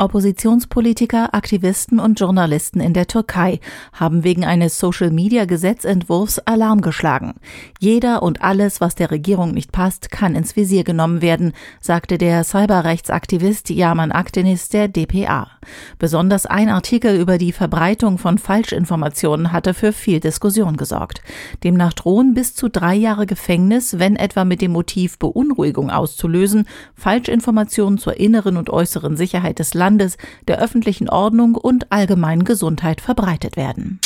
Oppositionspolitiker, Aktivisten und Journalisten in der Türkei haben wegen eines Social-Media-Gesetzentwurfs Alarm geschlagen. Jeder und alles, was der Regierung nicht passt, kann ins Visier genommen werden, sagte der Cyberrechtsaktivist Yaman Akdenis der DPA. Besonders ein Artikel über die Verbreitung von Falschinformationen hatte für viel Diskussion gesorgt. Demnach drohen bis zu drei Jahre Gefängnis, wenn etwa mit dem Motiv Beunruhigung auszulösen, Falschinformationen zur inneren und äußeren Sicherheit des Landes, der öffentlichen Ordnung und allgemeinen Gesundheit verbreitet werden.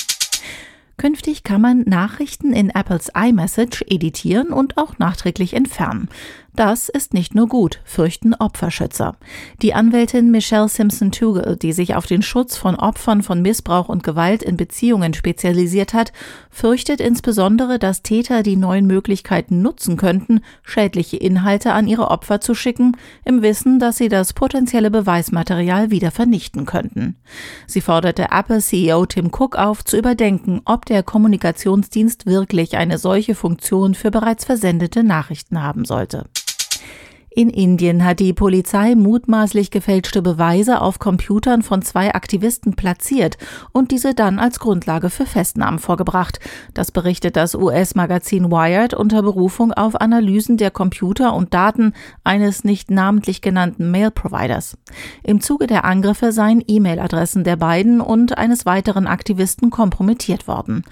Künftig kann man Nachrichten in Apples iMessage editieren und auch nachträglich entfernen. Das ist nicht nur gut, fürchten Opferschützer. Die Anwältin Michelle Simpson-Tugel, die sich auf den Schutz von Opfern von Missbrauch und Gewalt in Beziehungen spezialisiert hat, fürchtet insbesondere, dass Täter die neuen Möglichkeiten nutzen könnten, schädliche Inhalte an ihre Opfer zu schicken, im Wissen, dass sie das potenzielle Beweismaterial wieder vernichten könnten. Sie forderte Apple-CEO Tim Cook auf, zu überdenken, ob der Kommunikationsdienst wirklich eine solche Funktion für bereits versendete Nachrichten haben sollte. In Indien hat die Polizei mutmaßlich gefälschte Beweise auf Computern von zwei Aktivisten platziert und diese dann als Grundlage für Festnahmen vorgebracht. Das berichtet das US-Magazin Wired unter Berufung auf Analysen der Computer und Daten eines nicht namentlich genannten Mail-Providers. Im Zuge der Angriffe seien E-Mail-Adressen der beiden und eines weiteren Aktivisten kompromittiert worden.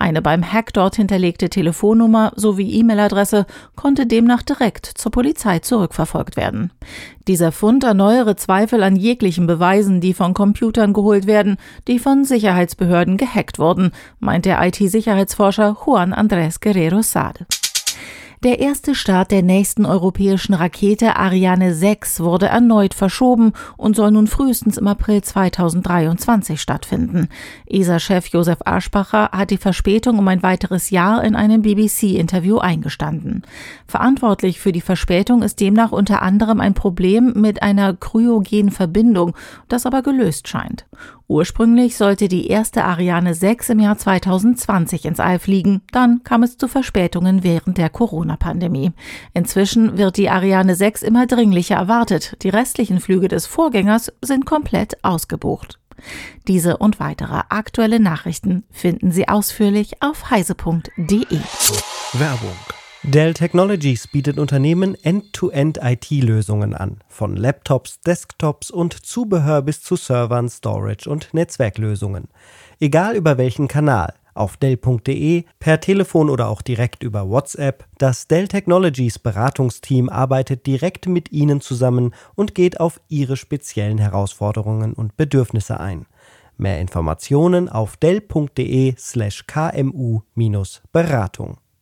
Eine beim Hack dort hinterlegte Telefonnummer sowie E-Mail-Adresse konnte demnach direkt zur Polizei zurückverfolgt werden. Dieser Fund erneuere Zweifel an jeglichen Beweisen, die von Computern geholt werden, die von Sicherheitsbehörden gehackt wurden, meint der IT-Sicherheitsforscher Juan Andrés Guerrero Sade. Der erste Start der nächsten europäischen Rakete Ariane 6 wurde erneut verschoben und soll nun frühestens im April 2023 stattfinden. ESA-Chef Josef Aschbacher hat die Verspätung um ein weiteres Jahr in einem BBC-Interview eingestanden. Verantwortlich für die Verspätung ist demnach unter anderem ein Problem mit einer kryogenen Verbindung, das aber gelöst scheint. Ursprünglich sollte die erste Ariane 6 im Jahr 2020 ins All fliegen, dann kam es zu Verspätungen während der Corona-Pandemie. Inzwischen wird die Ariane 6 immer dringlicher erwartet. Die restlichen Flüge des Vorgängers sind komplett ausgebucht. Diese und weitere aktuelle Nachrichten finden Sie ausführlich auf heise.de. Werbung Dell Technologies bietet Unternehmen End-to-End-IT-Lösungen an, von Laptops, Desktops und Zubehör bis zu Servern, Storage und Netzwerklösungen. Egal über welchen Kanal, auf Dell.de, per Telefon oder auch direkt über WhatsApp, das Dell Technologies Beratungsteam arbeitet direkt mit Ihnen zusammen und geht auf Ihre speziellen Herausforderungen und Bedürfnisse ein. Mehr Informationen auf Dell.de slash kmu-beratung.